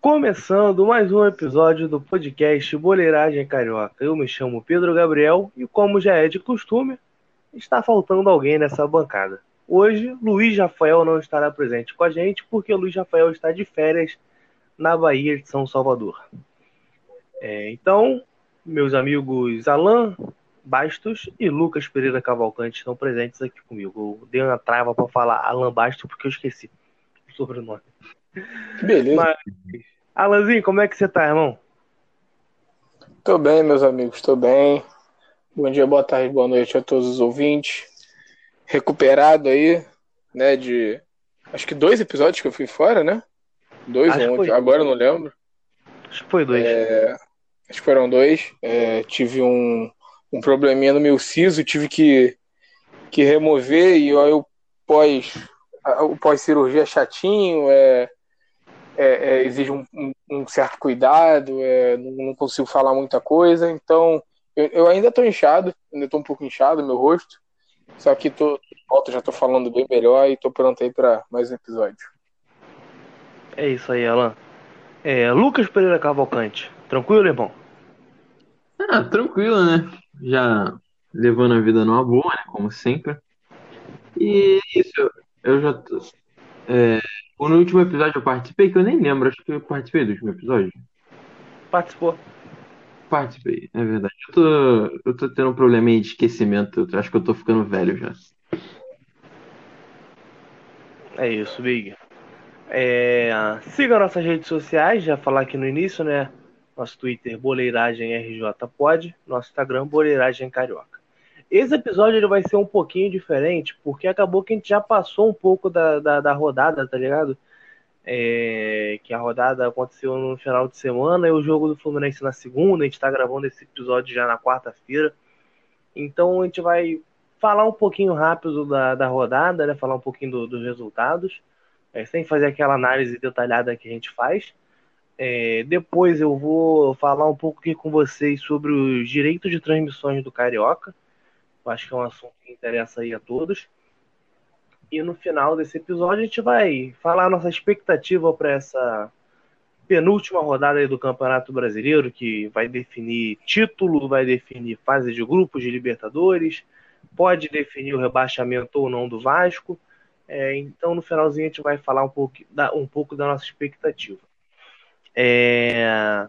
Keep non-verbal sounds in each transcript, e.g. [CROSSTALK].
Começando mais um episódio do podcast Boleiragem Carioca. Eu me chamo Pedro Gabriel e, como já é de costume, está faltando alguém nessa bancada. Hoje, Luiz Rafael não estará presente com a gente porque Luiz Rafael está de férias na Bahia de São Salvador. É, então, meus amigos Alan Bastos e Lucas Pereira Cavalcante estão presentes aqui comigo. Eu dei uma trava para falar Alan Bastos porque eu esqueci o sobrenome. Beleza. Mas, Alanzinho, como é que você tá, irmão? Tô bem, meus amigos, tô bem. Bom dia, boa tarde, boa noite a todos os ouvintes. Recuperado aí, né, de acho que dois episódios que eu fui fora, né? Dois acho ou agora eu não lembro. Acho que foi dois. É, acho que foram dois. É, tive um, um probleminha no meu siso, tive que, que remover e aí o pós o pós-cirurgia chatinho, é, é, é, exige um, um, um, certo cuidado, é, não, não, consigo falar muita coisa, então eu, eu ainda estou inchado, ainda estou um pouco inchado meu rosto, só que tô de volta, já estou falando bem melhor e estou pronto aí para mais um episódio. É isso aí, Alan. É, Lucas Pereira Cavalcante, tranquilo, irmão? Ah, tranquilo, né? Já levando a vida numa boa, né? Como sempre. E isso, eu já tô, é, no último episódio eu participei, que eu nem lembro, acho que eu participei do último episódio. Participou. Participei, é verdade. Eu tô, eu tô tendo um problema de esquecimento, eu acho que eu tô ficando velho já. É isso, Big. É, siga nossas redes sociais, já falar aqui no início, né? Nosso Twitter, Boleiragem RJ Pod, nosso Instagram, Boleiragem Carioca. Esse episódio ele vai ser um pouquinho diferente, porque acabou que a gente já passou um pouco da, da, da rodada, tá ligado? É, que a rodada aconteceu no final de semana e o jogo do Fluminense na segunda. A gente tá gravando esse episódio já na quarta-feira. Então a gente vai falar um pouquinho rápido da, da rodada, né? Falar um pouquinho do, dos resultados, é, sem fazer aquela análise detalhada que a gente faz. É, depois eu vou falar um pouco aqui com vocês sobre os direitos de transmissões do Carioca. Acho que é um assunto que interessa aí a todos. E no final desse episódio a gente vai falar a nossa expectativa para essa penúltima rodada do Campeonato Brasileiro, que vai definir título, vai definir fase de grupos de Libertadores, pode definir o rebaixamento ou não do Vasco. É, então no finalzinho a gente vai falar um pouco da, um pouco da nossa expectativa. É,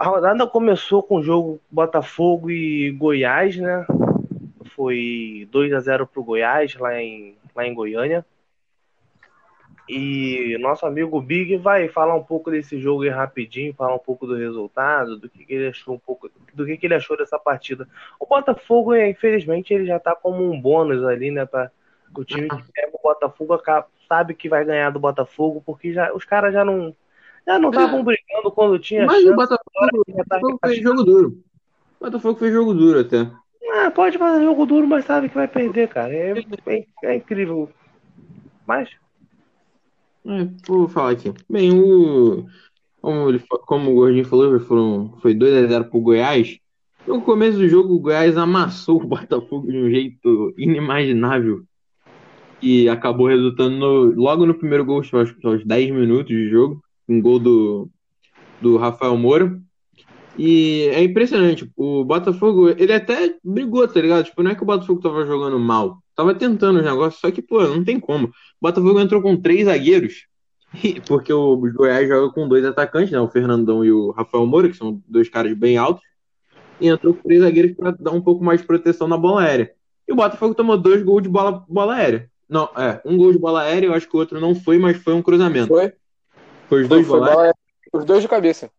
a rodada começou com o jogo Botafogo e Goiás, né? Foi 2 a 0 pro Goiás lá em, lá em Goiânia. E nosso amigo Big vai falar um pouco desse jogo aí rapidinho, falar um pouco do resultado, do que, que ele achou um pouco, do que, que ele achou dessa partida. O Botafogo, infelizmente, ele já tá como um bônus ali, né? Pra, o time que [LAUGHS] pega o Botafogo sabe que vai ganhar do Botafogo, porque já, os caras já não já não estavam brigando quando tinha Mas chance, o Botafogo, o Botafogo fez jogo duro. O Botafogo fez jogo duro até. Ah, pode fazer jogo duro, mas sabe que vai perder, cara. É, é, é incrível. Mas. É, vou falar aqui. Bem, o. Como, ele, como o Gordinho falou, foram, foi 2x0 pro Goiás. No começo do jogo, o Goiás amassou o Botafogo de um jeito inimaginável. E acabou resultando no, logo no primeiro gol, acho que aos 10 minutos de jogo um gol do, do Rafael Moura. E é impressionante, o Botafogo, ele até brigou, tá ligado? Tipo, não é que o Botafogo tava jogando mal, tava tentando os negócios, só que, pô, não tem como. O Botafogo entrou com três zagueiros, [LAUGHS] porque o Goiás joga com dois atacantes, né? O Fernandão e o Rafael Moura, que são dois caras bem altos, e entrou com três zagueiros para dar um pouco mais de proteção na bola aérea. E o Botafogo tomou dois gols de bola, bola aérea. Não, é, um gol de bola aérea, eu acho que o outro não foi, mas foi um cruzamento. Foi? Foi os dois foi, bola, Os dois de cabeça.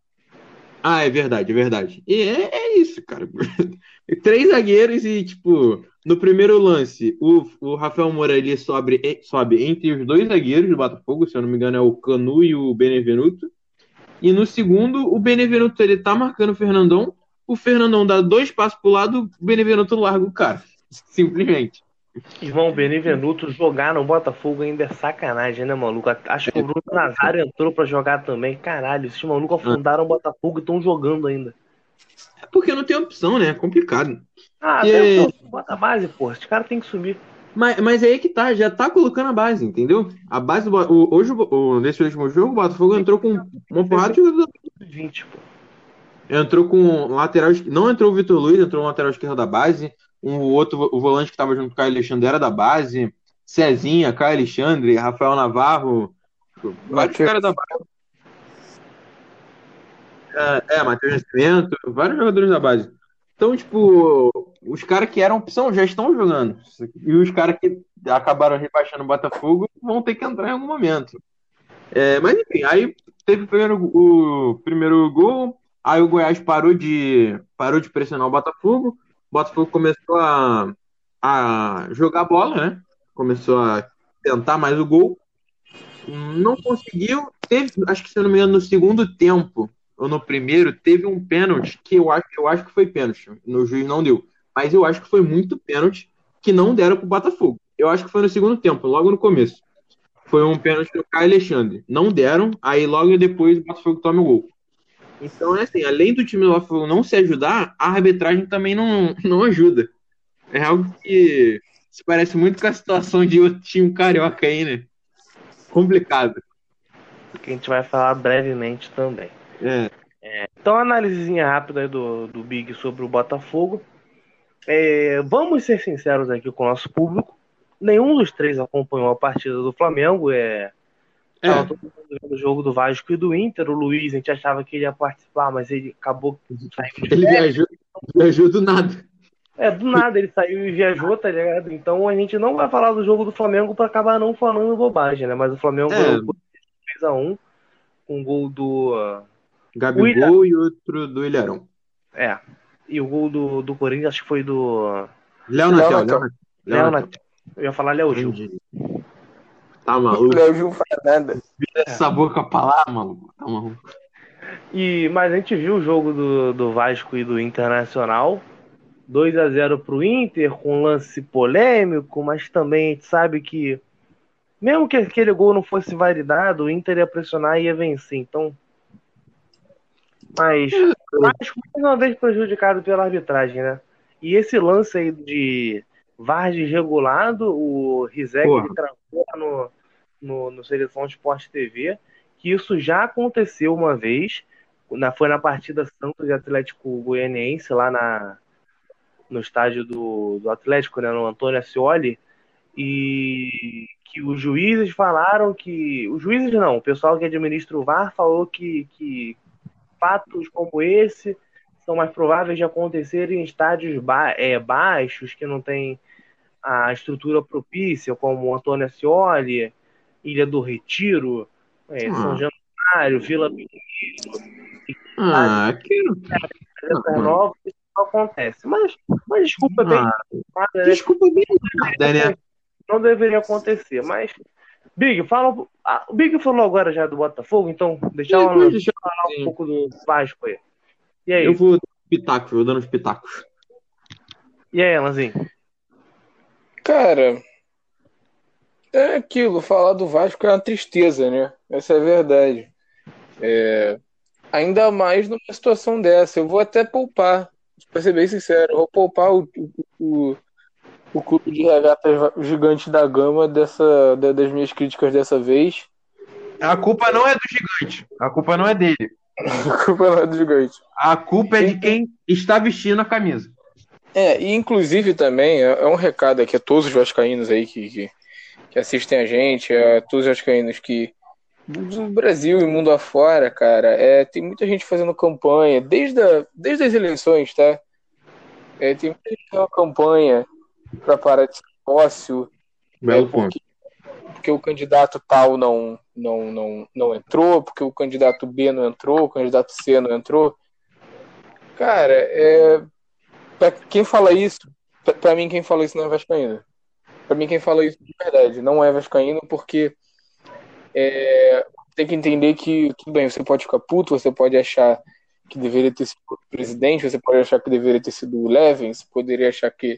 Ah, é verdade, é verdade. E é, é isso, cara. [LAUGHS] Três zagueiros e, tipo, no primeiro lance, o, o Rafael Moura ele sobe, sobe entre os dois zagueiros do Botafogo, se eu não me engano, é o Canu e o Benevenuto. E no segundo, o Benevenuto ele tá marcando o Fernandão. O Fernandão dá dois passos pro lado, o Benevenuto larga o cara. [LAUGHS] Simplesmente. Irmão, Benevenuto jogar no Botafogo ainda é sacanagem, né, maluco? Acho que o Bruno Nazário entrou pra jogar também. Caralho, esses malucos afundaram o Botafogo e estão jogando ainda. É porque não tem opção, né? É complicado. Ah, e... até bota base, pô. Os caras têm que subir. Mas, mas aí que tá, já tá colocando a base, entendeu? A base do o, hoje, o, nesse último jogo, o Botafogo entrou com uma porrada de jogador. 20, pô. Entrou com lateral. Não entrou o Vitor Luiz, entrou o lateral esquerdo da base. Um outro, o volante que tava junto com o Caio Alexandre era da base. Cezinha, Caio Alexandre, Rafael Navarro. Vários caras da base. É, é Matheus Nascimento, vários jogadores da base. Então, tipo, os caras que eram opção já estão jogando. E os caras que acabaram rebaixando o Botafogo vão ter que entrar em algum momento. É, mas enfim, aí teve o primeiro, o primeiro gol, aí o Goiás parou de, parou de pressionar o Botafogo, Botafogo começou a, a jogar bola, né? Começou a tentar mais o gol. Não conseguiu. Teve, acho que se não me engano, no segundo tempo, ou no primeiro, teve um pênalti que eu acho, eu acho que foi pênalti. No juiz não deu. Mas eu acho que foi muito pênalti que não deram pro Botafogo. Eu acho que foi no segundo tempo, logo no começo. Foi um pênalti do Caio Alexandre. Não deram, aí logo depois o Botafogo toma o gol. Então é assim, além do time do Botafogo não se ajudar, a arbitragem também não, [LAUGHS] não ajuda. É algo que se parece muito com a situação de outro time carioca aí, né? Complicado. Que a gente vai falar brevemente também. É. É, então, análisezinha rápida do, do Big sobre o Botafogo. É, vamos ser sinceros aqui com o nosso público. Nenhum dos três acompanhou a partida do Flamengo. É, É. Tava todo mundo vendo o jogo do Vasco e do Inter. O Luiz, a gente achava que ele ia participar, mas ele acabou Ele viajou, viajou do nada. É, do nada ele saiu e viajou, tá ligado? Então a gente não vai falar do jogo do Flamengo pra acabar não falando bobagem, né? Mas o Flamengo É. ganhou por 3x1 com um gol do. ah, Gabigol e outro do Ilharão. É. E o gol do, do Corinthians, acho que foi do. Léo Léo Natel. Léo Natel. Léo Natel. Eu ia falar Léo Gil. Tá maluco? Léo Gil não faz nada. Vira essa boca pra lá, maluco. Tá maluco. E, mas a gente viu o jogo do, do Vasco e do Internacional. 2 a 0 pro Inter, com um lance polêmico, mas também a gente sabe que, mesmo que aquele gol não fosse validado, o Inter ia pressionar e ia vencer. Então. Mas o Vasco mais uma vez prejudicado pela arbitragem, né? E esse lance aí de VAR desregulado, o Rizek travou no, no, no Seleção Esporte TV, que isso já aconteceu uma vez, na, foi na partida Santos e Atlético Goianiense, lá na, no estádio do, do Atlético, né, no Antônio Ascioli, e que os juízes falaram que. Os juízes não, o pessoal que administra o VAR falou que, que fatos como esse são mais prováveis de acontecer em estádios ba é, baixos, que não tem a estrutura propícia, como o Antônio Ascioli, Ilha do Retiro, é, São Ah. Januário, Vila Belmiro, Ah, mano. novas, isso não acontece. Mas, mas desculpa, bem Ah, nada, né? desculpa bem nada, né? não deveria acontecer. Mas, Big, fala. ah, o Big falou agora já do Botafogo, então deixa eu Depois deixa eu- falar um pouco do Vasco aí. E aí? Eu vou dando os pitacos, vou dando os pitacos. E aí, Elanzinho? Cara, é aquilo, falar do Vasco é uma tristeza, né? Essa é a verdade. É, ainda mais numa situação dessa. Eu vou até poupar, pra ser bem sincero, vou poupar o, o, o, o clube de regatas gigante da gama dessa, da- das minhas críticas dessa vez. A culpa não é do gigante. A culpa não é dele. [LAUGHS] O campeonato gigante. A culpa é de quem está vestindo a camisa. É, e inclusive também é, é um recado aqui a todos os vascaínos aí que, que, que assistem a gente, a todos os vascaínos que do Brasil e mundo afora, cara, é, tem muita gente fazendo campanha, desde, a, desde as eleições, tá? É, tem muita gente fazendo campanha para parar de ser sócio, Belo É, ponto. porque o candidato tal não, não, não, não entrou, porque o candidato B não entrou, o candidato C não entrou. Cara, é, pra quem fala isso, pra, pra mim quem fala isso não é vascaíno. Pra mim quem fala isso de verdade não é vascaíno, porque é, tem que entender que, tudo bem, você pode ficar puto, você pode achar que deveria ter sido o presidente, você pode achar que deveria ter sido o Levin, você poderia achar que,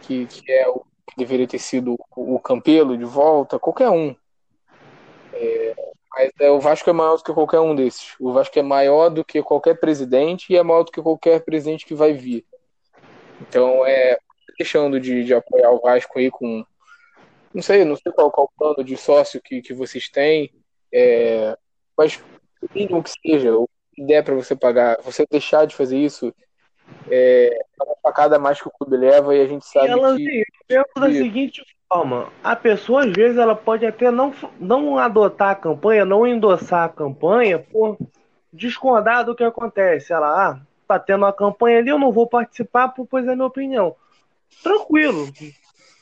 que, que é o que deveria ter sido o Campelo de volta, qualquer um. É, mas é, o Vasco é maior do que qualquer um desses. O Vasco é maior do que qualquer presidente e é maior do que qualquer presidente que vai vir. Então é deixando de, de apoiar o Vasco aí com. Não sei, não sei qual, qual o plano de sócio que, que vocês têm. É, mas o mínimo que seja, o que der para você pagar, você deixar de fazer isso é, é uma facada mais que o clube leva e a gente sabe E ela que. pensa da seguinte forma: a pessoa, às vezes, ela pode até não, não adotar a campanha, não endossar a campanha por discordar do que acontece. Ela, ah, tá tendo uma campanha ali, eu não vou participar, pois é minha opinião. Tranquilo,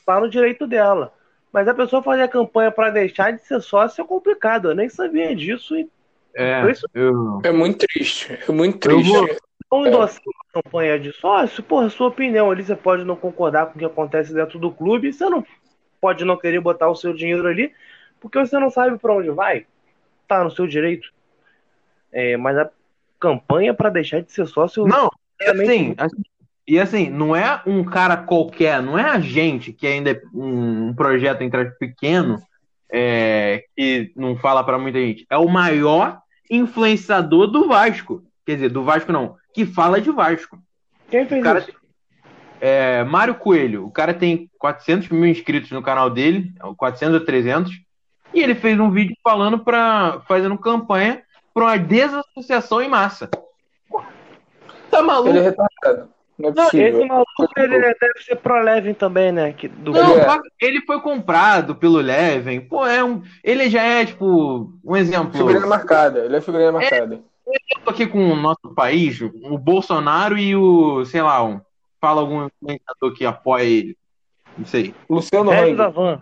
tá no direito dela. Mas a pessoa fazer a campanha para deixar de ser sócio é complicado. Eu nem sabia disso e É, Isso- eu, É muito triste. É muito Eu triste. vou- não endossar uma campanha de sócio, porra, sua opinião ali, você pode não concordar com o que acontece dentro do clube, você não pode não querer botar o seu dinheiro ali, porque você não sabe para onde vai, tá no seu direito. É, mas a campanha para deixar de ser sócio, Não, Realmente assim, assim- e assim, não é um cara qualquer, não é a gente que ainda é um, um projeto entre pequeno, é, que não fala pra muita gente. É o maior influenciador do Vasco. Quer dizer, do Vasco não, que fala de Vasco. quem fez O cara isso? É, Mário Coelho, o cara tem 400 mil inscritos no canal dele, 400 a 300, e ele fez um vídeo falando para fazendo campanha para uma desassociação em massa. Pô, Tá maluco? Ele é retardado. Não é Não, possível. esse maluco ele deve ser pro Levin também, né? Que, do Não, Ele é. ele foi comprado pelo Leven. Pô, é um, ele já é tipo um exemplo. Figurinha marcada. Ele é figurinha marcada. Eu tô aqui com o nosso país, o Bolsonaro e o, sei lá, um, fala algum influenciador que apoia ele. Não sei. Luciano Velho Hang. da van.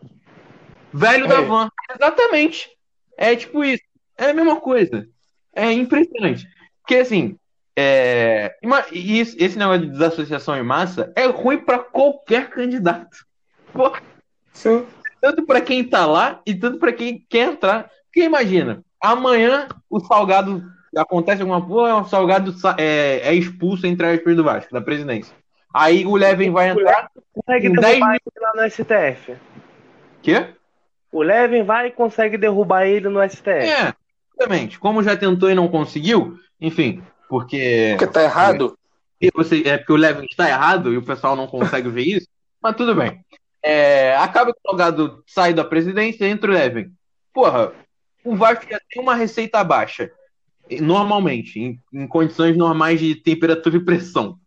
Velho É. da van. Exatamente. É tipo isso. É a mesma coisa. É impressionante. Porque assim, é... e esse negócio de desassociação em massa é ruim pra qualquer candidato. Pô, Sim. tanto pra quem tá lá e tanto pra quem quer entrar. Porque imagina, amanhã o Salgado acontece alguma coisa, o Salgado sa- é, é expulso entre aspas do Vasco, da presidência. Aí o Levin vai entrar. Consegue Com derrubar 10 ele lá no STF. Quê? O Levin vai e consegue derrubar ele no STF. É, exatamente. Como já tentou e não conseguiu, enfim, porque Porque tá errado. E você, é porque o Levin está errado e o pessoal não consegue ver isso, mas tudo bem. É, acaba que o Salgado sai da presidência, entra o Levin. Porra, o Vasco já tem uma receita baixa, normalmente, em, em condições normais de temperatura e pressão.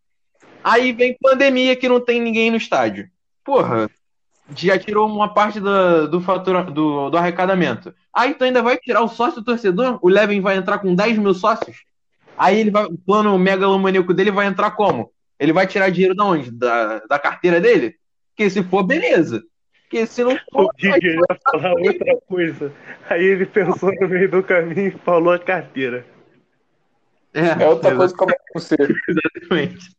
Aí vem pandemia que não tem ninguém no estádio. Porra, já tirou uma parte do, do, fatura, do, do arrecadamento. Aí tu ainda vai tirar o sócio torcedor? O Levin vai entrar com 10 mil sócios? Aí ele vai, o plano megalomaníaco dele vai entrar como? Ele vai tirar dinheiro da onde? Da, da carteira dele? Porque se for, beleza. Porque se não for, O Giga ia falar outra coisa. Aí ele pensou no meio do caminho e falou a carteira. é, É outra coisa que começa com C. [LAUGHS] Exatamente.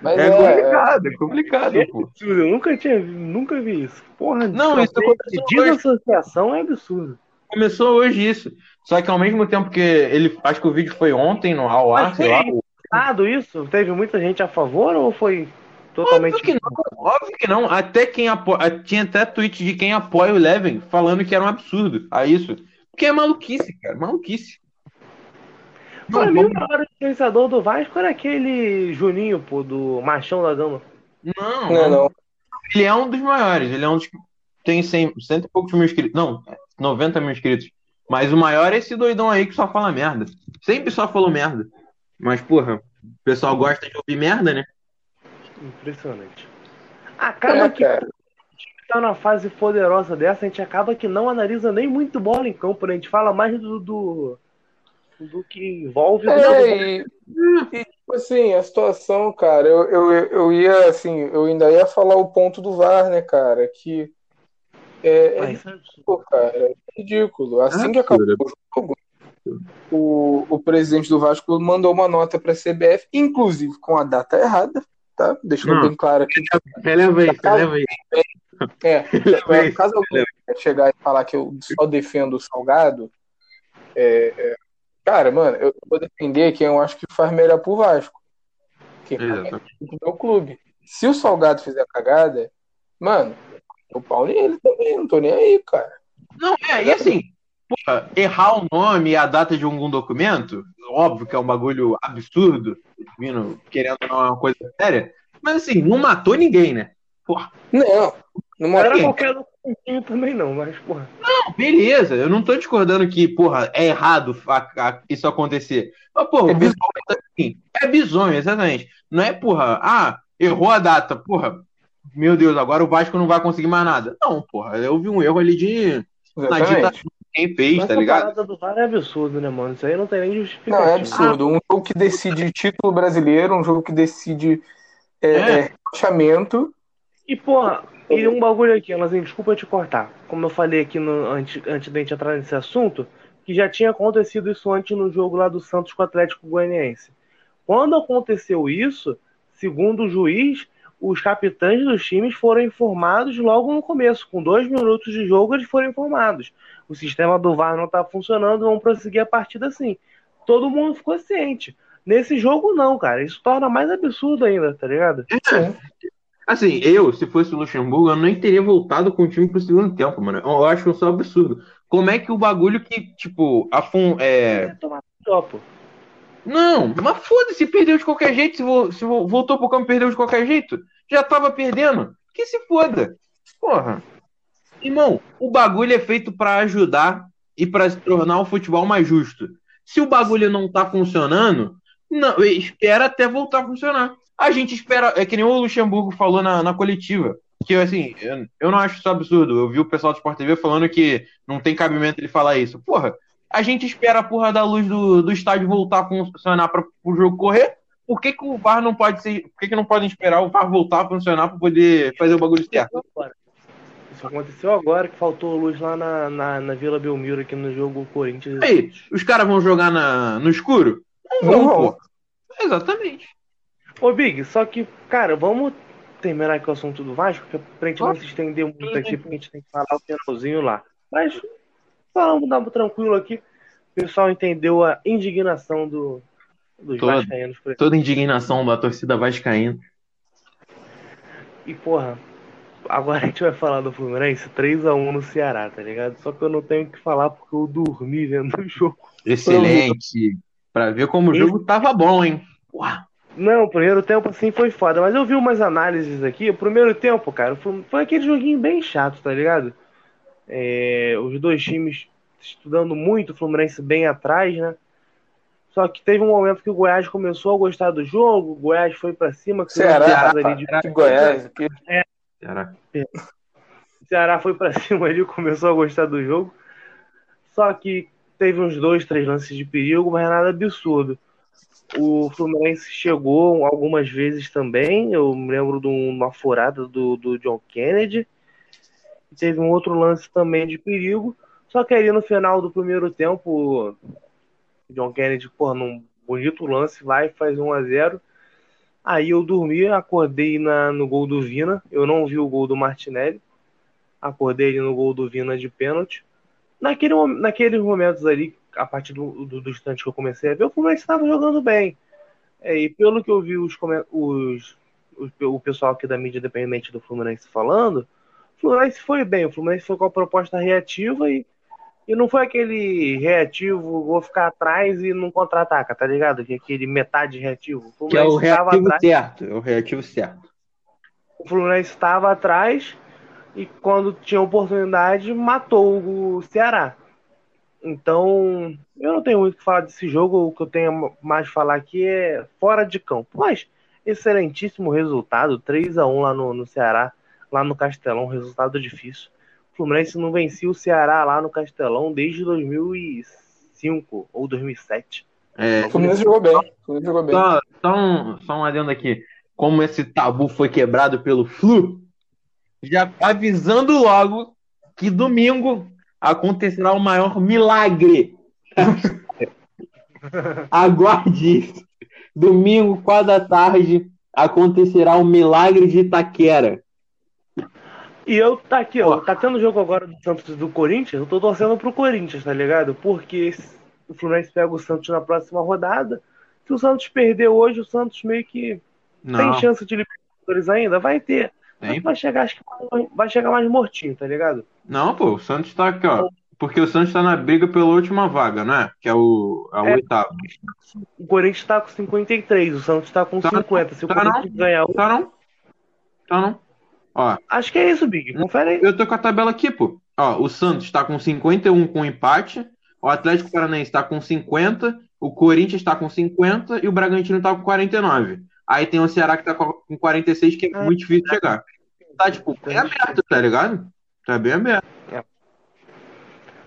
Mas É é, complicado, é complicado, É pô. absurdo, eu nunca tinha vi- nunca vi isso. Porra, Não, isso aconteceu desassociação é absurdo. Começou hoje isso. Só que ao mesmo tempo que ele. Acho que o vídeo foi ontem no ao ar, sei foi lá. Nada isso? Teve muita gente a favor ou foi totalmente. Óbvio que não, óbvio que não. Até quem apoia. Tinha até tweet de quem apoia o Levin falando que era um absurdo. A isso. Porque é maluquice, cara. Maluquice. Pra mim, o maior influenciador do Vasco era aquele Juninho, pô, do Machão da Gama. não, Não, não. Ele é um dos maiores. Ele é um dos que tem 100, cento e poucos mil inscritos. Não, 90 mil inscritos. Mas o maior é esse doidão aí que só fala merda. Sempre só falou merda. Mas, porra, o pessoal gosta de ouvir merda, né? Impressionante. Acaba É, que cara. tá numa fase poderosa dessa, a gente acaba que não analisa nem muito bola em campo, né? A gente fala mais do, do, do que envolve. do É, e, e, tipo assim, a situação, cara, eu, eu, eu ia, assim, eu ainda ia falar o ponto do VAR, né, cara, que é, é é ridículo, cara, é ridículo. Assim que acabou absurdo. o jogo, o, o presidente do Vasco mandou uma nota pra CBF, inclusive com a data errada, tá? Deixando Não. bem claro aqui. Releva aí, releva aí. É, caso alguém [LAUGHS] chegar e falar que eu só defendo o Salgado, é, é, cara, mano, eu vou defender quem eu acho que faz melhor pro Vasco. Que é do meu clube. Se o Salgado fizer cagada, mano, o pau nele também, não tô nem aí, cara. Não, é, e assim, porra, errar o nome e a data de algum documento, óbvio que é um bagulho absurdo, vindo, querendo ou não é uma coisa séria, Mas assim, não matou ninguém, né? Porra. Não, não Não era matou. qualquer um também não, mas, porra. Não, beleza, eu não tô discordando que, porra, é errado a- a- isso acontecer. Mas, porra, É o bizonho. tá assim, é bizonho, exatamente. Não é, porra, ah, errou a data, porra, meu Deus, agora o Vasco não vai conseguir mais nada. Não, porra, eu vi um erro ali de. Na dita quem fez, Mas tá essa ligado? parada do VAR é absurdo, né, mano? Isso aí não tem nem Não, justificativa. é absurdo. Um jogo que decide título brasileiro, um jogo que decide é, É. é, rebaixamento. E, porra, e um bagulho aqui, Alazinho, desculpa te cortar. Como eu falei aqui no, antes, antes da gente entrar nesse assunto, que já tinha acontecido isso antes no jogo lá do Santos com o Atlético Goianiense. Quando aconteceu isso, segundo o juiz, os capitães dos times foram informados logo no começo. Com dois minutos de jogo, eles foram informados. O sistema do VAR não tá funcionando, vamos prosseguir a partida assim. Todo mundo ficou ciente. Nesse jogo, não, cara. Isso torna mais absurdo ainda, tá ligado? Sim. Assim, eu, se fosse o Luxemburgo, eu nem teria voltado com o time pro segundo tempo, mano. Eu acho isso um absurdo. Como é que o bagulho que, tipo, a fun, é, É. Não, mas foda-se, perdeu de qualquer jeito. Se, vo- se vo- voltou pro campo, perdeu de qualquer jeito. Já tava perdendo. Que se foda. Porra. Irmão, o bagulho é feito pra ajudar e pra se tornar o futebol mais justo. Se o bagulho não tá funcionando, não, espera até voltar a funcionar. A gente espera, é que nem o Luxemburgo falou na, na coletiva. Que assim, eu, eu não acho isso absurdo. Eu vi o pessoal do Sport TV falando que não tem cabimento ele falar isso. Porra, a gente espera a porra da luz do, do estádio voltar a funcionar para o jogo correr. Por que, que o VAR não pode ser. Por que, que não podem esperar o VAR voltar a funcionar para poder fazer o bagulho certo? Isso aconteceu agora que faltou luz lá na, na, na Vila Belmiro aqui no jogo Corinthians. Aí, os caras vão jogar na, no escuro? Não Não vão, pô. Exatamente. Ô, Big, só que, cara, vamos terminar aqui o assunto do Vasco, que pra gente não Claro. se estender muito aqui, porque a gente tem que falar o finalzinho lá. Mas falamos dar tranquilo aqui. O pessoal entendeu a indignação do, dos Toda. vascaínos por Toda indignação da torcida vascaína. E, porra, agora a gente vai falar do Fluminense 3x1 no Ceará, tá ligado? Só que eu não tenho o que falar porque eu dormi vendo o jogo. Excelente. Pra ver como o jogo tava bom, hein? Uau. Não, o primeiro tempo assim foi foda, mas eu vi umas análises aqui. O primeiro tempo, cara, foi, foi aquele joguinho bem chato, tá ligado? É, os dois times estudando muito, o Fluminense bem atrás, né? Só que teve um momento que o Goiás começou a gostar do jogo, o Goiás foi pra cima, Ceará, ali de Que Goiás, que Caraca. O Ceará foi pra [LAUGHS] cima ali, começou a gostar do jogo. Só que teve uns dois, três lances de perigo, mas nada absurdo. O Fluminense chegou algumas vezes também. Eu me lembro de uma furada do, do John Kennedy. E teve um outro lance também de perigo. Só que ali no final do primeiro tempo, John Kennedy, pô, num bonito lance, vai faz 1 a 0 Aí eu dormi, acordei na, no gol do Vina. Eu não vi o gol do Martinelli acordei no gol do Vina de pênalti. Naquele, naqueles momentos ali, a partir do, do, do instante que eu comecei a ver, o Fluminense estava jogando bem. É, e pelo que eu vi os, os, os- o pessoal aqui da mídia independente do Fluminense falando, o Fluminense foi bem. O Fluminense foi com a proposta reativa e, e não foi aquele reativo, vou ficar atrás e não contra-ataca, tá ligado? Que é aquele metade reativo. O Que é o reativo atrás certo. É o reativo certo. o Fluminense estava atrás e quando tinha oportunidade matou o Ceará. Então, eu não tenho muito o que falar desse jogo. O que eu tenho mais falar aqui é fora de campo. Mas, excelentíssimo resultado 3 a 1 lá no, no Ceará, lá no Castelão. Resultado difícil. O Fluminense não vencia o Ceará lá no Castelão desde 2005 ou 2007. É, o Fluminense jogou bem. Fluminense jogou bem. Só, só, um, só um adendo aqui. Como esse tabu foi quebrado pelo Flu, já avisando logo que domingo acontecerá o maior milagre. [LAUGHS] Aguarde isso. Domingo, quatro da tarde, acontecerá o milagre de Itaquera. E eu tá aqui, ó, tá tendo jogo agora do Santos e do Corinthians, eu tô torcendo pro Corinthians, tá ligado? Porque o Fluminense pega o Santos na próxima rodada. Se o Santos perder hoje, o Santos meio que Não, tem chance de Libertadores ainda? Vai ter. tem. Vai chegar, acho que vai chegar mais mortinho, tá ligado? Não, pô, o Santos tá aqui, ó. Porque o Santos tá na briga pela última vaga, não é? Que é o, é o É. oitavo. O Corinthians tá com 53, o Santos tá com Tá 50. Se o tá Corinthians ganhar, Tá não? Tá não? Ó, Acho que é isso, Big. Confere aí. eu tô com a tabela aqui, pô. Ó, o Santos tá com 51 com empate, o Atlético Paranaense tá com 50, o Corinthians tá com 50 e o Bragantino tá com 49. Aí tem o Ceará que tá com 46, que é muito difícil chegar. Tá, tipo, bem aberto, tá ligado? Tá bem aberto.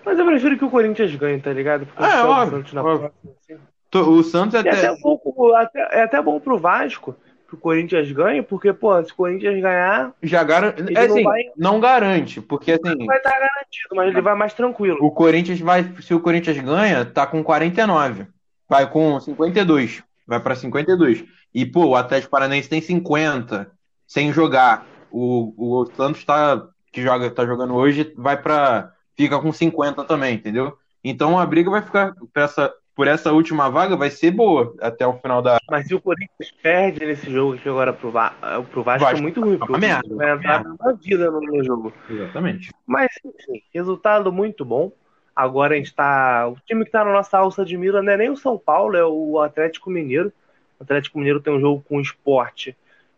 Mas eu prefiro que o Corinthians ganhe, tá ligado? Porque É, só o óbvio, Santos na óbvio. próxima, assim. O Santos até, até. um pouco, até, é até bom pro Vasco que o Corinthians ganhe, porque, pô, se o Corinthians ganhar, Já garante. É não assim, vai- não garante, porque assim, vai estar garantido, mas ele vai mais tranquilo. o Corinthians vai. Se o Corinthians ganha, tá com 49. Vai com 52. Vai pra 52. E, pô, o Atlético Paranaense tem 50 sem jogar. O, o Santos tá, que joga, tá jogando hoje, vai pra. Fica com 50 também, entendeu? Então a briga vai ficar. Por essa, por essa última vaga vai ser boa até o final da. Mas se o Corinthians perde nesse jogo aqui agora pro, Va pro Vasco, Vasco é muito ruim, é porque uma o vai é entrar na vida no, no jogo. Exatamente. Mas, enfim, resultado muito bom. Agora a gente tá. O time que tá na nossa alça de mira não é nem o São Paulo, é o Atlético Mineiro. O Atlético Mineiro tem um jogo com o esporte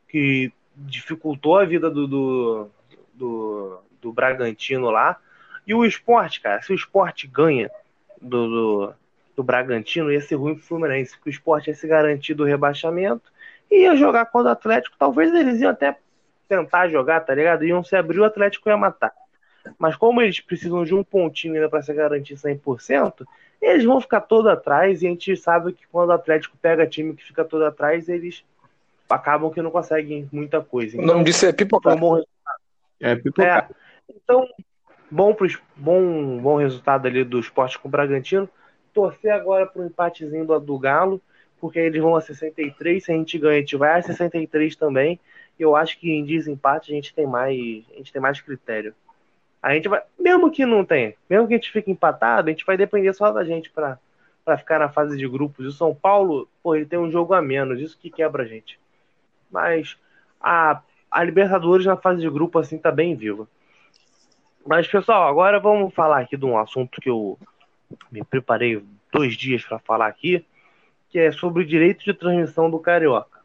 que dificultou a vida do, do, do, do Bragantino lá. E o esporte, cara, se o esporte ganha do, do, do Bragantino, ia ser ruim pro Fluminense, porque o esporte ia se garantir do rebaixamento e ia jogar contra o Atlético. Talvez eles iam até tentar jogar, tá ligado? Iam se abrir, o Atlético ia matar. Mas como eles precisam de um pontinho ainda para se garantir 100%, eles vão ficar todo atrás e a gente sabe que quando o Atlético pega time que fica todo atrás, eles acabam que não conseguem muita coisa. O nome disso é foi pipocar. um bom É, pipocar. é, então, bom, pros, bom, bom resultado ali do esporte com o Bragantino. Torcer agora para o empatezinho do, do Galo, porque eles vão a 63. Se a gente ganha, a gente vai a 63 também. E eu acho que em desempate a gente tem mais, a gente tem mais critério. A gente vai, mesmo que não tenha, mesmo que a gente fique empatado, a gente vai depender só da gente para ficar na fase de grupos. O São Paulo, pô, ele tem um jogo a menos, isso que quebra a gente. Mas a, a Libertadores na fase de grupo assim tá bem viva. Mas, pessoal, agora vamos falar aqui de um assunto que eu me preparei dois dias para falar aqui, que é sobre o direito de transmissão do Carioca.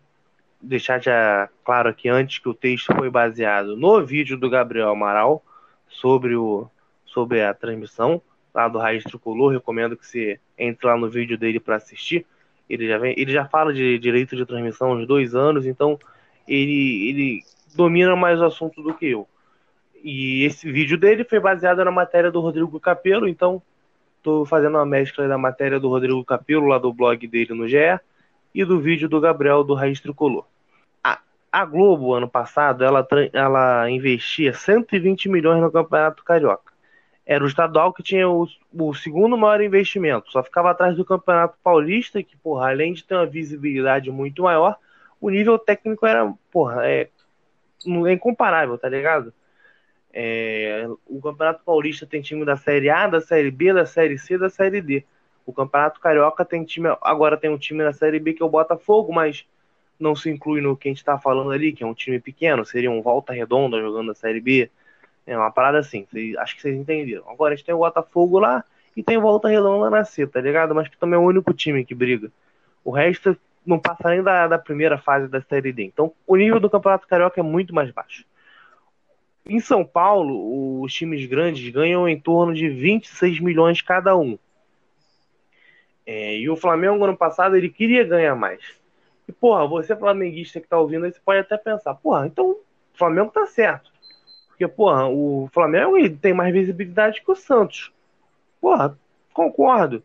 Deixar já claro aqui antes que o texto foi baseado no vídeo do Gabriel Amaral sobre, o, sobre a transmissão lá do Raiz Tricolor. Recomendo que você entre lá no vídeo dele para assistir. Ele já, vem, ele já fala de direito de transmissão há uns dois anos, então ele, ele domina mais o assunto do que eu. E esse vídeo dele foi baseado na matéria do Rodrigo Capello, então estou fazendo uma mescla da matéria do Rodrigo Capello, lá do blog dele no GE, e do vídeo do Gabriel do Raiz Tricolor. A, a Globo, ano passado, ela, ela investia 120 milhões no Campeonato Carioca. Era o estadual que tinha o, o segundo maior investimento, só ficava atrás do Campeonato Paulista, que, porra, além de ter uma visibilidade muito maior, o nível técnico era, porra, é, é incomparável, tá ligado? É, o Campeonato Paulista tem time da Série A, da Série B, da Série C, da Série D. O Campeonato Carioca tem time, agora tem um time na Série B que é o Botafogo, mas não se inclui no que a gente está falando ali, que é um time pequeno, seria um Volta Redonda jogando a Série B. É uma parada assim, acho que vocês entenderam. Agora a gente tem o Botafogo lá e tem Volta Redonda na C, tá ligado? Mas que também é o único time que briga. O resto não passa nem da, da primeira fase da Série D. Então o nível do Campeonato Carioca é muito mais baixo. Em São Paulo, os times grandes ganham em torno de 26 milhões cada um. É, e o Flamengo, ano passado, ele queria ganhar mais. E, porra, você flamenguista que tá ouvindo aí, você pode até pensar, porra, então o Flamengo tá certo. Porque, porra, o Flamengo ele tem mais visibilidade que o Santos. Porra, concordo.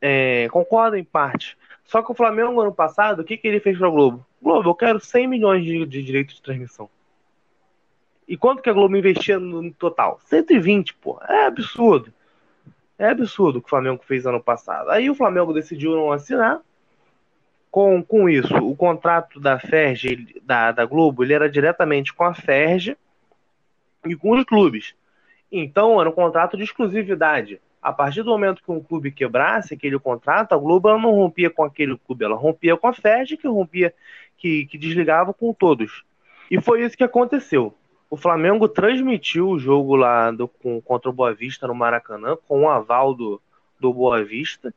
É, concordo em parte. Só que o Flamengo, ano passado, o que, que ele fez pra Globo? Globo, eu quero 100 milhões de, de direitos de transmissão. E quanto que a Globo investia no, total? 120, pô. É absurdo. É absurdo o que o Flamengo fez ano passado. Aí o Flamengo decidiu não assinar. Com, com isso, o contrato da Ferg, da, da Globo, ele era diretamente com a Ferg e com os clubes. Então, era um contrato de exclusividade. A partir do momento que um clube quebrasse aquele contrato, a Globo não rompia com aquele clube, ela rompia com a Ferg, que rompia, que, que desligava com todos. E foi isso que aconteceu. O Flamengo transmitiu o jogo lá do, com, contra o Boa Vista no Maracanã, com o aval do, do Boa Vista.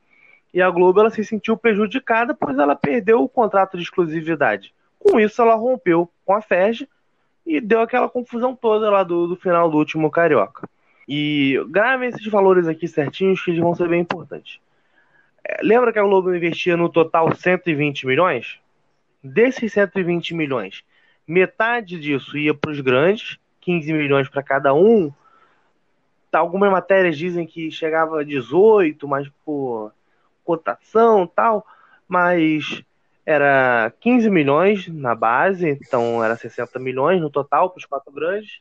E a Globo ela se sentiu prejudicada, pois ela perdeu o contrato de exclusividade. Com isso, ela rompeu com a FERJ e deu aquela confusão toda lá do, do final do último Carioca. E gravem esses valores aqui certinhos que eles vão ser bem importantes. É, lembra que a Globo investia no total 120 milhões? Desses 120 milhões, metade disso ia para os grandes, 15 milhões para cada um. Algumas matérias dizem que chegava a 18, mas por cotação tal, mas era 15 milhões na base, então era 60 milhões no total para os quatro grandes.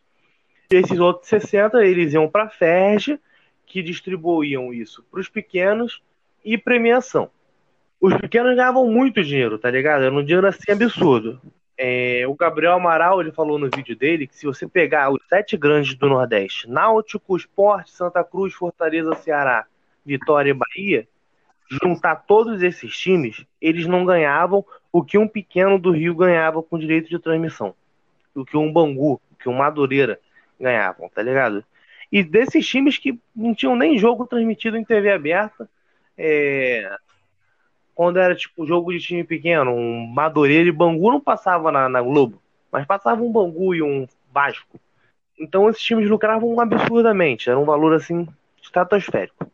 E esses outros 60 eles iam para a FERJ, que distribuíam isso para os pequenos e premiação. Os pequenos ganhavam muito dinheiro, tá ligado? Era um dinheiro assim absurdo. É, o Gabriel Amaral ele falou no vídeo dele que se você pegar os sete grandes do Nordeste, Náutico, Esporte, Santa Cruz, Fortaleza, Ceará, Vitória e Bahia, juntar todos esses times, eles não ganhavam o que um pequeno do Rio ganhava com direito de transmissão. O que um Bangu, o que um Madureira ganhavam, tá ligado? E desses times que não tinham nem jogo transmitido em TV aberta, é... quando era tipo jogo de time pequeno, um Madureira e Bangu não passava na, na Globo, mas passava um Bangu e um Vasco. Então esses times lucravam absurdamente, era um valor assim estratosférico.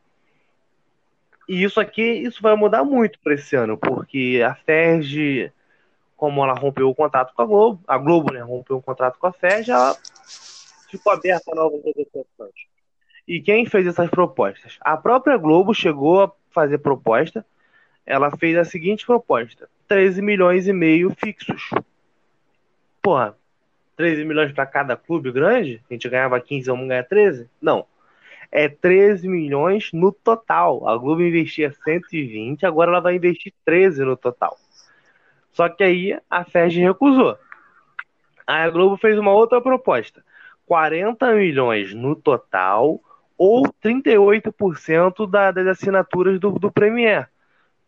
E isso aqui, isso vai mudar muito para esse ano, porque a FERJ, como ela rompeu o contrato com a Globo, a Globo né, rompeu o contrato com a FERJ, ela ficou aberta a novas negociações. E quem fez essas propostas? A própria Globo chegou a fazer proposta, ela fez a seguinte proposta: 13 milhões e meio fixos. Porra, 13 milhões para cada clube grande? A gente ganhava 15, vamos ganhar 13? Não é 13 milhões no total. A Globo investia 120, agora ela vai investir 13 no total. Só que aí a FED recusou. Aí a Globo fez uma outra proposta: 40 milhões no total ou 38% da, das assinaturas do, do Premier.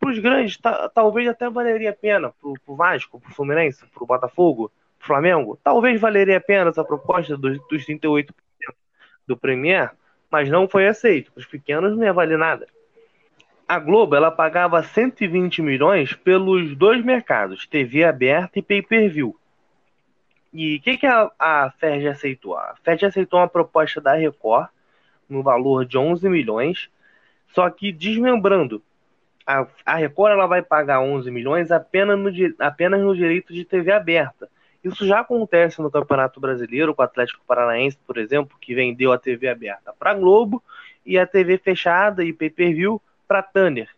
Para os grandes, talvez até valeria a pena. Para o Vasco, para o Fluminense, para o Botafogo, para o Flamengo, talvez valeria a pena essa proposta dos, dos 38% do Premier mas não foi aceito. Os pequenos não ia valer nada. A Globo ela pagava 120 milhões pelos dois mercados, TV aberta e pay-per-view. E o que, que a, a aceitou? A FERJ aceitou uma proposta da Record no valor de 11 milhões, só que desmembrando. A, a Record ela vai pagar 11 milhões apenas no, apenas no direito de TV aberta. Isso já acontece no Campeonato Brasileiro, com o Atlético Paranaense, por exemplo, que vendeu a TV aberta para Globo e a TV fechada e pay-per-view para Tanner.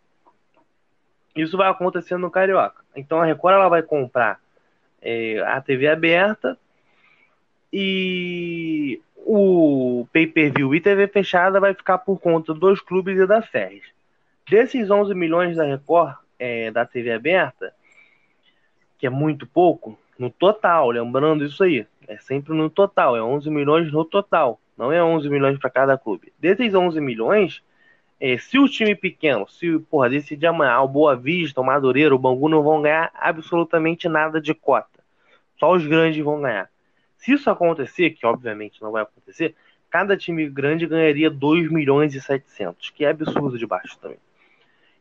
Isso vai acontecer no Carioca. Então a Record ela vai comprar é, a TV aberta e o pay-per-view e TV fechada vai ficar por conta dos clubes e da Ferres. Desses 11 milhões da Record, é, da TV aberta, que é muito pouco, no total, lembrando isso aí. É sempre no total, é 11 milhões no total. Não é 11 milhões para cada clube. Desses 11 milhões, é, se o time pequeno, se porra, decidir amanhã o Boa Vista, o Madureira, o Bangu não vão ganhar absolutamente nada de cota. Só os grandes vão ganhar. Se isso acontecer, que obviamente não vai acontecer, cada time grande ganharia 2 milhões e 700, que é absurdo de baixo também.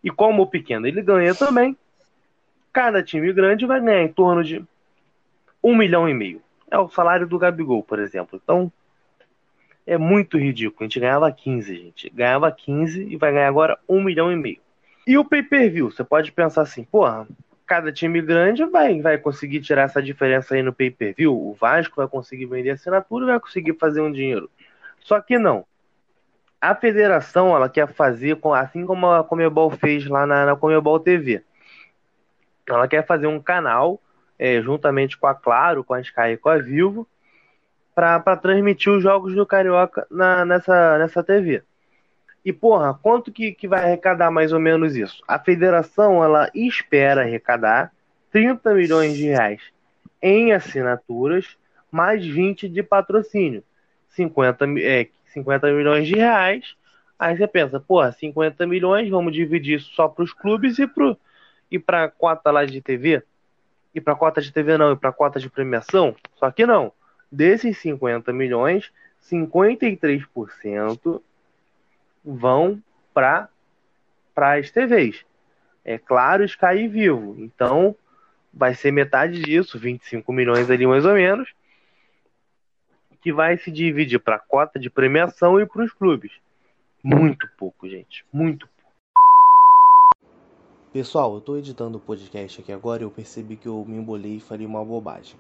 E como o pequeno ele ganha também, cada time grande vai ganhar em torno de um milhão e meio. É o salário do Gabigol, por exemplo. Então, é muito ridículo. A gente ganhava 15, gente. Ganhava 15 e vai ganhar agora um milhão e meio. E o pay-per-view? Você pode pensar assim, porra, cada time grande vai, vai conseguir tirar essa diferença aí no pay-per-view. O Vasco vai conseguir vender assinatura e vai conseguir fazer um dinheiro. Só que não. A federação, ela quer fazer, assim como a Comebol fez lá na, na Comebol TV. Ela quer fazer um canal é, juntamente com a Claro, com a Sky e com a Vivo, para transmitir os jogos do Carioca na, nessa, nessa TV. E, porra, quanto que, que vai arrecadar mais ou menos isso? A federação, ela espera arrecadar 30 milhões de reais em assinaturas, mais 20 de patrocínio. 50, é, 50 milhões de reais. Aí você pensa, porra, 50 milhões, vamos dividir isso só para os clubes e para e a cota lá de TV e para cota de TV não, e para cota de premiação. Só que não. Desses 50 milhões, 53% vão para as TVs. É claro, Sky Vivo. Então, vai ser metade disso, 25 milhões ali mais ou menos, que vai se dividir para cota de premiação e para os clubes. Muito pouco, gente, muito pouco. Pessoal, eu estou editando o podcast aqui agora e eu percebi que eu me embolei e falei uma bobagem.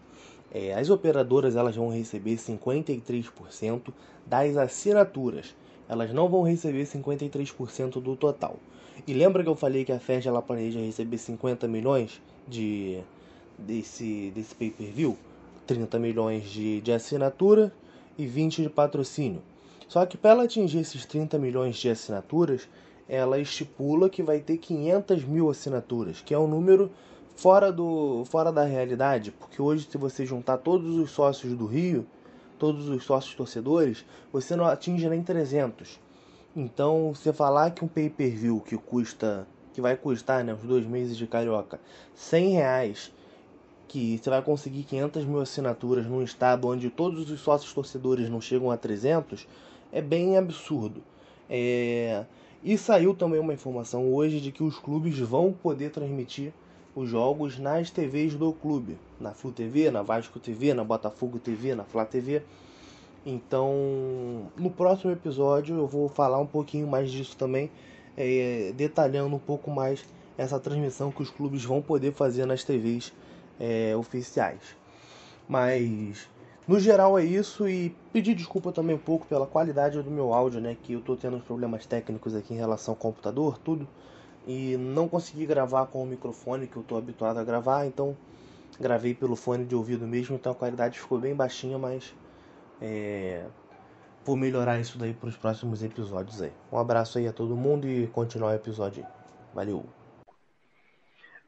É, as operadoras elas vão receber 53% das assinaturas. Elas não vão receber 53% do total. E lembra que eu falei que a FED ela planeja receber 50 milhões de desse, desse pay-per-view? 30 milhões de, de assinatura e 20 de patrocínio. Só que para ela atingir esses 30 milhões de assinaturas, ela estipula que vai ter 500 mil assinaturas, que é um número fora, do, fora da realidade, porque hoje, se você juntar todos os sócios do Rio, todos os sócios torcedores, você não atinge nem 300. Então, você falar que um pay-per-view que custa, que vai custar, né, os dois meses de carioca, 100 reais, que você vai conseguir 500 mil assinaturas num estado onde todos os sócios torcedores não chegam a 300, é bem absurdo. É... E saiu também uma informação hoje de que os clubes vão poder transmitir os jogos nas TVs do clube, na Flu TV, na Vasco TV, na Botafogo TV, na Flá TV. Então, no próximo episódio eu vou falar um pouquinho mais disso também, é, detalhando um pouco mais essa transmissão que os clubes vão poder fazer nas TVs é, oficiais. Mas no geral é isso e pedir desculpa também um pouco pela qualidade do meu áudio, né? Que eu tô tendo uns problemas técnicos aqui em relação ao computador, tudo. E não consegui gravar com o microfone que eu tô habituado a gravar, então gravei pelo fone de ouvido mesmo, então a qualidade ficou bem baixinha, mas é, vou melhorar isso daí para os próximos episódios aí. Um abraço aí a todo mundo e continuar o episódio. Valeu!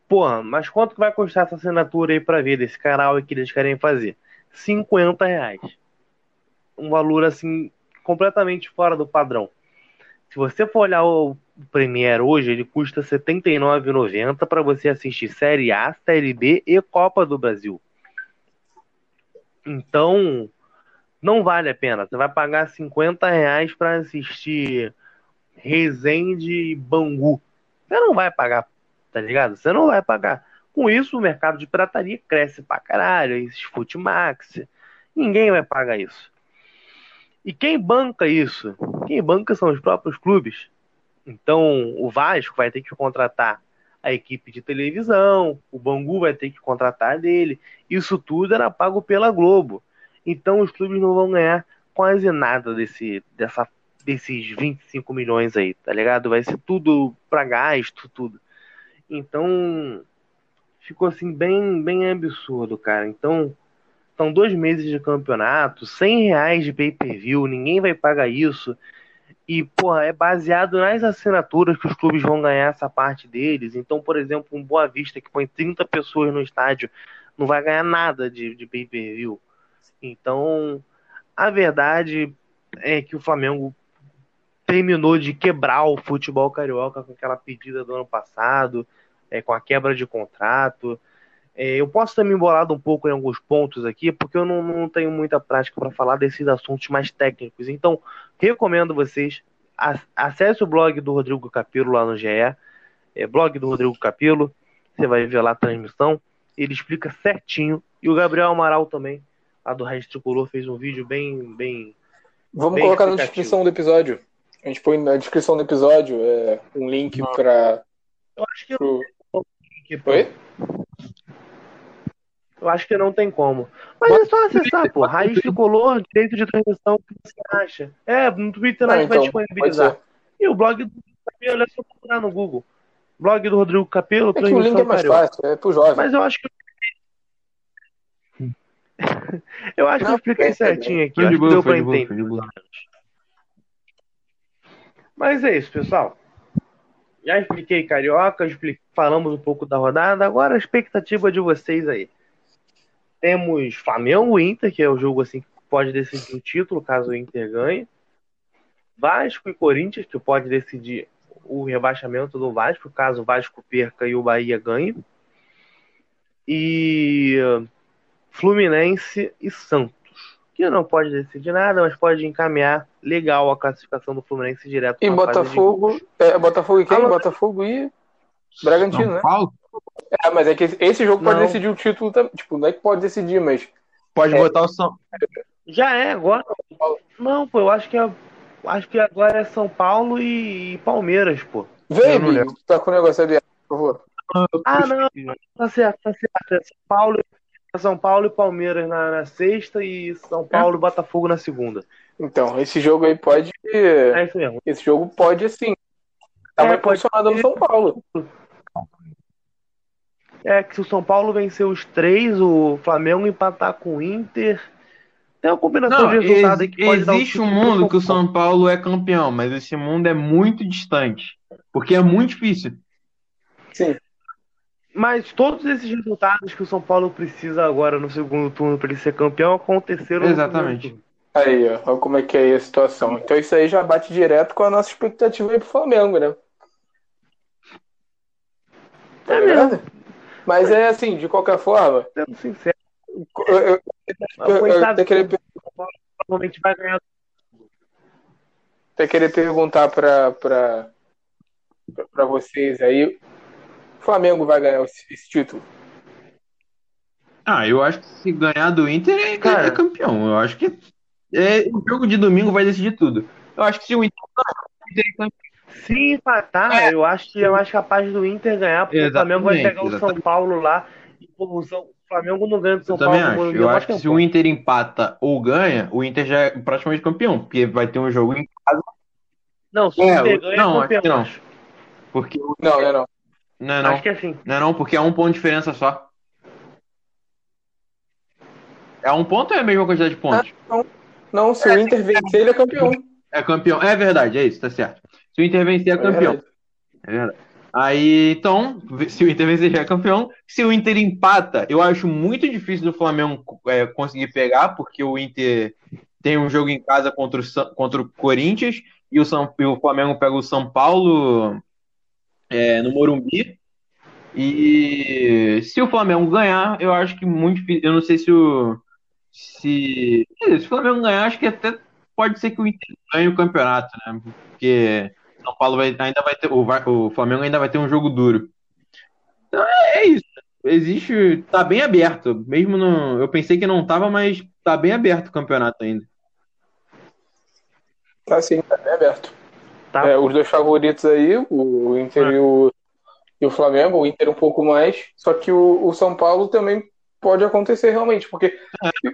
Porra, mas quanto que vai custar essa assinatura aí pra ver desse canal que eles querem fazer? 50 reais. Um valor assim completamente fora do padrão. Se você for olhar o Premiere hoje, ele custa R$ 79,90 para você assistir Série A, Série B e Copa do Brasil. Então, não vale a pena. Você vai pagar 50 reais para assistir Resende e Bangu. Você não vai pagar, tá ligado? Você não vai pagar. Com isso, o mercado de pirataria cresce pra caralho. Esses Futimax. Ninguém vai pagar isso. E quem banca isso? Quem banca são os próprios clubes. Então, o Vasco vai ter que contratar a equipe de televisão, o Bangu vai ter que contratar dele. Isso tudo era pago pela Globo. Então os clubes não vão ganhar quase nada desse, dessa, desses 25 milhões aí, tá ligado? Vai ser tudo para gasto, tudo. Então ficou assim bem, bem absurdo, cara. Então são dois meses de campeonato, 100 reais de pay-per-view, ninguém vai pagar isso. E, porra, é baseado nas assinaturas que os clubes vão ganhar essa parte deles. Então, por exemplo, um Boa Vista que põe 30 pessoas no estádio não vai ganhar nada de, de pay-per-view. Então, a verdade é que o Flamengo terminou de quebrar o futebol carioca com aquela pedida do ano passado, é, com a quebra de contrato. É, eu posso ter me embolado um pouco em alguns pontos aqui, porque eu não, não tenho muita prática para falar desses assuntos mais técnicos. Então, recomendo vocês, acesse o blog do Rodrigo Capelo lá no GE, é, blog do Rodrigo Capelo, você vai ver lá a transmissão, ele explica certinho, e o Gabriel Amaral também, a do Rádio Tricolor fez um vídeo bem. bem Vamos bem colocar na descrição do episódio. A gente põe na descrição do episódio é, um link para. Eu acho que pro... Oi? Eu acho que não tem como. Mas, Mas é só acessar, pô. Raiz Tricolor, direito de transmissão, o que você acha? É, no Twitter a gente vai disponibilizar. E o blog do Capelo é só procurar no Google. Blog do Rodrigo Capelo, é que o link é mais fácil, é pro jovem. Mas eu acho que [LAUGHS] eu acho não, que eu expliquei é, certinho aqui. Acho que deu pra entender. Mas é isso, pessoal. Já expliquei Carioca, expliquei, falamos um pouco da rodada. Agora a expectativa de vocês aí. Temos Flamengo Inter, que é o jogo assim que pode decidir o título caso o Inter ganhe. Vasco e Corinthians, que pode decidir o rebaixamento do Vasco, caso o Vasco perca e o Bahia ganhe. E Fluminense e Santos, que não pode decidir nada, mas pode encaminhar legal a classificação do Fluminense direto. E Botafogo, é, Botafogo e quem? Botafogo e Bragantino, né? Paulo? Ah, mas é que esse- esse jogo pode Não. decidir o título também. Tipo, não é que pode decidir, mas. Pode É. botar o São. Já é agora. Não, pô, eu acho que é, acho que agora é São Paulo e, e Palmeiras, pô. Vem, Eu não Bi, tá com o negócio aberto, por favor. Ah, não, tá certo, tá certo. É São Paulo, é São Paulo e Palmeiras na, na sexta e São Paulo e Botafogo na segunda. Então, esse jogo aí pode. É isso mesmo. Esse jogo pode, assim. Dar É, pode no São Paulo. É que se o São Paulo vencer os três, o Flamengo empatar com o Inter. Tem uma combinação Não, de resultados aí ex- que pode existe um título pro mundo que o. São Paulo é campeão, mas esse mundo é muito distante. Porque é muito difícil. Sim. Mas todos esses resultados que o São Paulo precisa agora no segundo turno para ele ser campeão aconteceram Exatamente. Aí, ó. Olha como é que é aí a situação. Então isso aí já bate direto com a nossa expectativa aí pro Flamengo, né? Tá É ligado? Mas é assim, de qualquer forma, Sendo sincero, eu, eu, eu, eu até queria, provavelmente vai ganhar. até queria perguntar pra vocês aí. O Flamengo vai ganhar esse, esse título? Ah, eu acho que se ganhar do Inter é, Cara. é campeão. Eu acho que é, o jogo de domingo vai decidir tudo. Eu acho que se o Inter é Se empatar, eu acho que é mais capaz do Inter ganhar, porque o Flamengo vai Exatamente, pegar o São exatamente. Paulo lá. E o São- Flamengo não ganha do São eu também Paulo no acho. Eu acho que se o Inter empata ou ganha, o Inter já é praticamente campeão, porque vai ter um jogo em casa, Não, se o É, Inter ganha, não, é campeão. acho que não. porque Não, não, não. Não é não, Acho que é assim. não é não, porque é um ponto de diferença só. É um ponto ou é a mesma quantidade de pontos? Não, se o Inter vencer, ele é campeão. É campeão. É verdade, é isso, tá certo. Se o Inter vencer, é É campeão. verdade. É verdade. Aí, então, se o Inter vencer, já é campeão. Se o Inter empata, eu acho muito difícil do Flamengo é, conseguir pegar, porque o Inter tem um jogo em casa contra o, contra o Corinthians e o, São, e o Flamengo pega o São Paulo é, no Morumbi. E se o Flamengo ganhar, eu acho que muito. Eu não sei se o. Se, se o Flamengo ganhar, acho que até pode ser que o Inter ganhe o campeonato, né? Porque São Paulo vai, ainda vai ter. O, o Flamengo ainda vai ter um jogo duro. Então é, é isso. Existe. Tá bem aberto. Mesmo no. Eu pensei que não tava, mas tá bem aberto o campeonato ainda. Tá sim, tá bem aberto. Tá? É, os dois favoritos aí, o Inter e, o, e o Flamengo, o Inter um pouco mais, só que o, o São Paulo também pode acontecer realmente, porque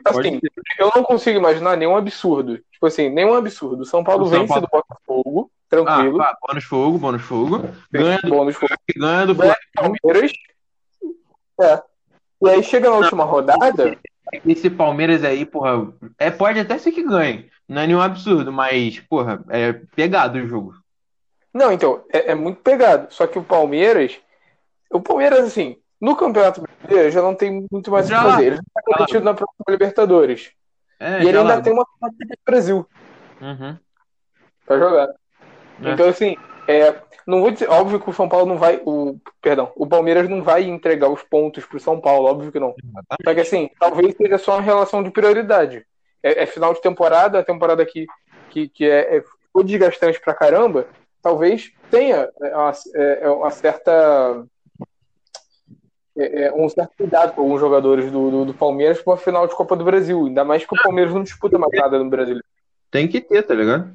Pode assim, eu não consigo imaginar nenhum absurdo. Tipo assim, nenhum absurdo. O São Paulo O São vence Paulo- do Botafogo, Ah, tranquilo. pá, bônus fogo, bônus fogo. Ganha do, bônus fogo. ganha do Ganha do Palmeiras. É. E aí chega na última rodada, Esse Palmeiras aí, porra, é, pode até ser que ganhe. Não é nenhum absurdo, mas, porra, é pegado o jogo. Não, então, é, é muito pegado. Só que o Palmeiras. O Palmeiras, assim, no Campeonato Brasileiro já não tem muito mais o que fazer. Ele já está competindo na próxima Libertadores. É, e ele ainda lá. tem uma Copa do Brasil Uhum. pra jogar. É. Então, assim, é, não vou dizer. Óbvio que o São Paulo não vai. O, perdão, o Palmeiras não vai entregar os pontos pro São Paulo, óbvio que não. Só que assim, talvez seja só uma relação de prioridade. É, é final de temporada, a temporada que, que, que é, é foi desgastante pra caramba, talvez tenha é, uma, é, é uma certa. um certo cuidado com alguns jogadores do, do, do Palmeiras para a final de Copa do Brasil. Ainda mais que o Palmeiras não disputa mais nada no Brasil. Tem que ter, tá ligado?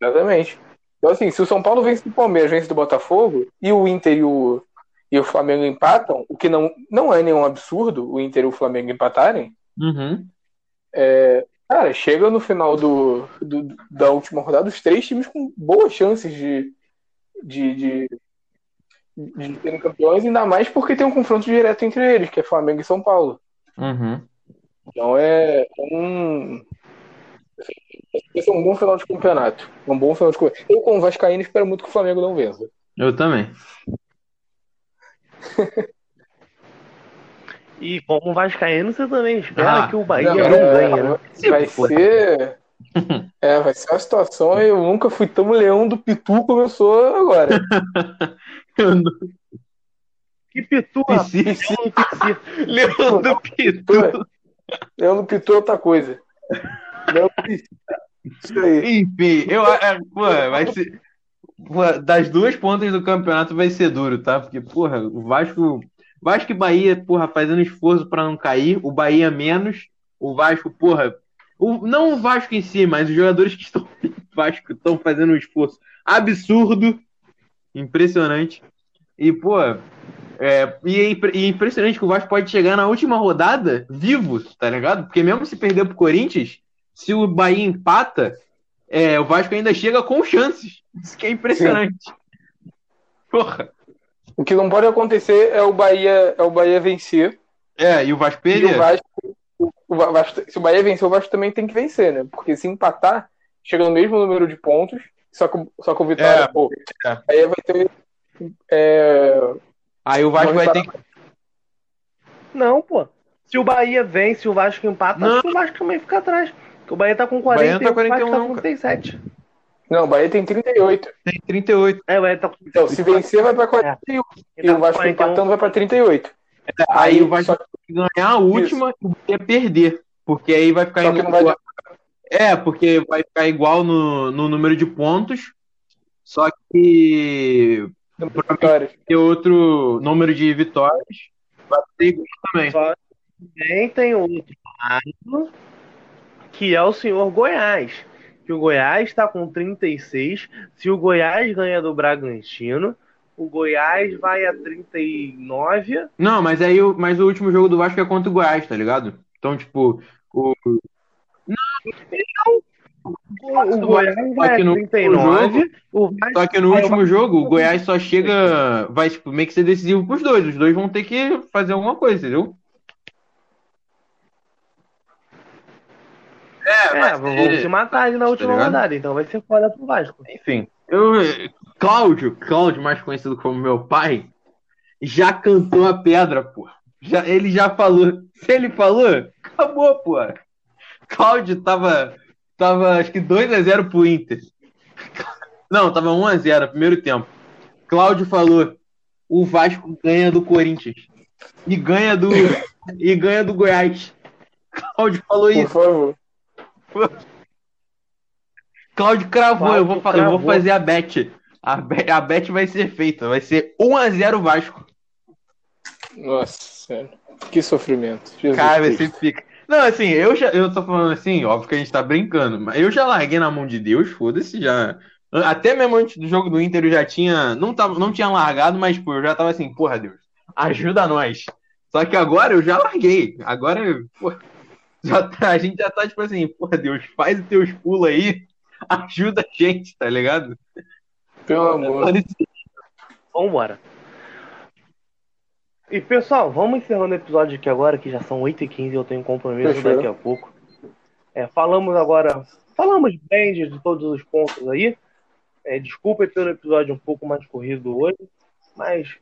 Exatamente. Então, assim, se o São Paulo vence do Palmeiras, vence do Botafogo, e o Inter e o, e o Flamengo empatam, o que não, não é nenhum absurdo o Inter e o Flamengo empatarem, Uhum. Cara, chega no final do, do- da última rodada os três times com boas chances de, de, de, de serem campeões, ainda mais porque tem um confronto direto entre eles, que é Flamengo e São Paulo. Uhum. Então é um. Esse é um bom final de campeonato. Um bom final de campeonato. Eu, como Vascaíno, espero muito que o Flamengo não vença. Eu também. [LAUGHS] E como Vascaíno, você também espera Ah, que o Bahia Não, não, é, ganhe, né? Vai ser. [LAUGHS] É, vai ser uma situação. Eu nunca fui tão leão do Pitu começou agora. [LAUGHS] Não- Que pitu. Pici. Leão do Pici. Leão do Pitu. Leão do Pitu é outra coisa. Leão do Pitu. Isso aí. Enfim, eu, é, pô, vai ser. pô, das duas pontas do campeonato vai ser duro, tá? Porque, porra, o Vasco Vasco e Bahia, porra, fazendo esforço para não cair. O Bahia menos. O Vasco, porra. O, não o Vasco em si, mas os jogadores que estão [LAUGHS] no Vasco estão fazendo um esforço absurdo. Impressionante. E, pô, é, e, é e é impressionante que o Vasco pode chegar na última rodada vivo, tá ligado? Porque mesmo se perder pro Corinthians, se o Bahia empata, é, o Vasco ainda chega com chances. Isso que é impressionante. Porra. O que não pode acontecer é o Bahia, é o Bahia vencer. É, e o Vasco o perder. Vasco, o- o Vasco- se o Bahia vencer, o Vasco também tem que vencer, né? Porque se empatar, chega no mesmo número de pontos, só que, o- só que o Vitória, É, pô, é. o Bahia vai ter. é, Aí o Vasco vai ter que. Não, pô. Se o Bahia vence, o Vasco empata, Não. acho que o Vasco também fica atrás. Porque o Bahia tá com Bahia 40 não tá e o Vasco 41 tá não, com cara. 37. Não, o Bahia tem 38. Tem 38. É, o Bahia tá com Então, se vencer, vai pra 41. Ele E tá o Vasco 41. empatando vai pra 38. Aí o Vasco só, vai ganhar a última e o Bahia perder. Porque aí vai ficar só não vai igual- É, porque vai ficar igual no, no número de pontos. Só que vitórias. ter outro número de vitórias. Vai ser igual também. Só também tem outro lado, que é o senhor Goiás. Que o Goiás está com 36. Se o Goiás ganha do Bragantino, o Goiás vai a 39. Não, mas aí o, mas o último jogo do Vasco é contra o Goiás, tá ligado? Então, tipo, o, O Goiás vai que a no 39. O Vasco Só que no último jogo, o Goiás só chega. Vai tipo, meio que ser decisivo pros dois. Os dois vão ter que fazer alguma coisa, entendeu? É, vai vão ser- se matar ali na última ligado? rodada. Então vai ser foda pro Vasco. Enfim. Eu, Cláudio, Cláudio, mais conhecido como meu pai, já cantou a pedra, pô. Já, ele já falou. Se ele falou, acabou, pô. Cláudio tava. Tava acho que 2x0 pro Inter. Não, tava 1x0, primeiro tempo. Cláudio falou: o Vasco ganha do Corinthians. E ganha do. e ganha do Goiás. Cláudio falou Por isso. favor. Cláudio cravou, eu, vou, fa- eu vou cravou. fazer a bet. A bet, a bet vai ser feita, vai ser 1x0 Vasco. Nossa, sério. Que sofrimento. Jesus Cara, Cristo. você fica. Não, assim, eu já eu tô falando assim, óbvio que a gente tá brincando, mas eu já larguei na mão de Deus, foda-se, já. Até mesmo antes do jogo do Inter eu já tinha. Não, tava, não tinha largado, mas, pô, eu já tava assim, porra, Deus, ajuda nós. Só que agora eu já larguei. Agora, pô, já tá- a gente já tá tipo assim, porra, Deus, faz os teus pulos aí, [LAUGHS] ajuda a gente, tá ligado? Pelo amor. Vambora. E pessoal, vamos encerrando o episódio aqui agora, que já são 8h15 e eu tenho compromisso Fechou. daqui a pouco. É, falamos agora, falamos bem de, de todos os pontos aí. É, desculpa pelo episódio um pouco mais corrido hoje, mas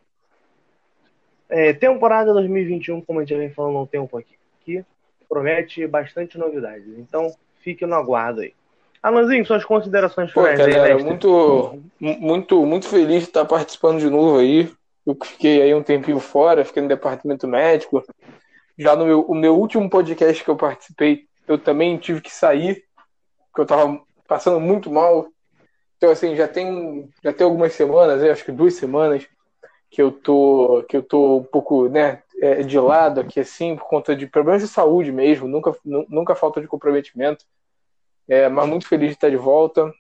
é, temporada 2021, como a gente já vem falando há um tempo aqui, que promete bastante novidades. Então, fique no aguardo aí. Alanzinho, suas considerações Pô, finais aí, galera, mestre. muito, mu- muito, muito feliz de estar participando de novo aí. Eu fiquei aí um tempinho fora, fiquei no departamento médico. Já no meu, o meu último podcast que eu participei, eu também tive que sair, porque eu tava passando muito mal. Então, assim, já tem, já tem algumas semanas, eu acho que duas semanas, que eu tô, que eu tô um pouco, né, é, de lado aqui, assim, por conta de problemas de saúde mesmo, nunca, nu- nunca falta de comprometimento. É, mas muito feliz de estar de volta.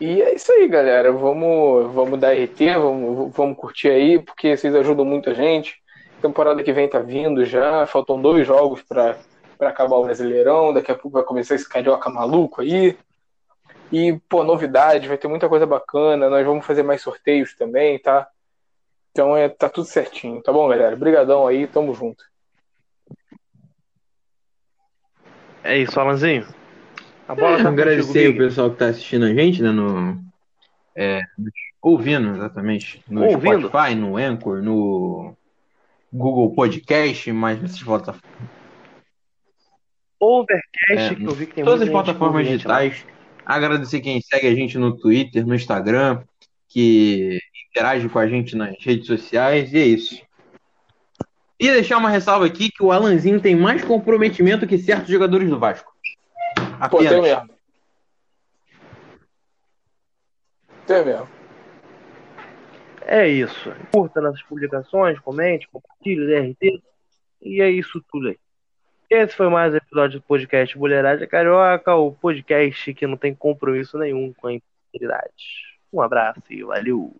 E é isso aí, galera. Vamos, vamos dar RT, vamos, vamos curtir aí, porque vocês ajudam muito a gente. Temporada que vem tá vindo já, faltam dois jogos para acabar o Brasileirão. Daqui a pouco vai começar esse carioca maluco aí. E, pô, novidade, vai ter muita coisa bacana. Nós vamos fazer mais sorteios também, tá? Então é, tá tudo certinho, tá bom, galera? Obrigadão aí, tamo junto. É isso, Alanzinho. A bola tá [LAUGHS] Agradecer o pessoal que tá assistindo a gente, né? No, é, ouvindo, exatamente. No Ouvindo. Spotify, no Anchor, no Google Podcast, mais nessas plataformas. Overcast, É, que eu vi que tem todas as plataformas a gente lá. digitais. Agradecer quem segue a gente no Twitter, no Instagram, que interage com a gente nas redes sociais, e é isso. E deixar uma ressalva aqui que o Alanzinho tem mais comprometimento que certos jogadores do Vasco. Pô, tem mesmo. Tem mesmo. É isso. Curta nossas publicações, comente, compartilhe, DRT. E é isso tudo aí. Esse foi mais um episódio do podcast Boleiragem Carioca, o podcast que não tem compromisso nenhum com a integridade. Um abraço e valeu!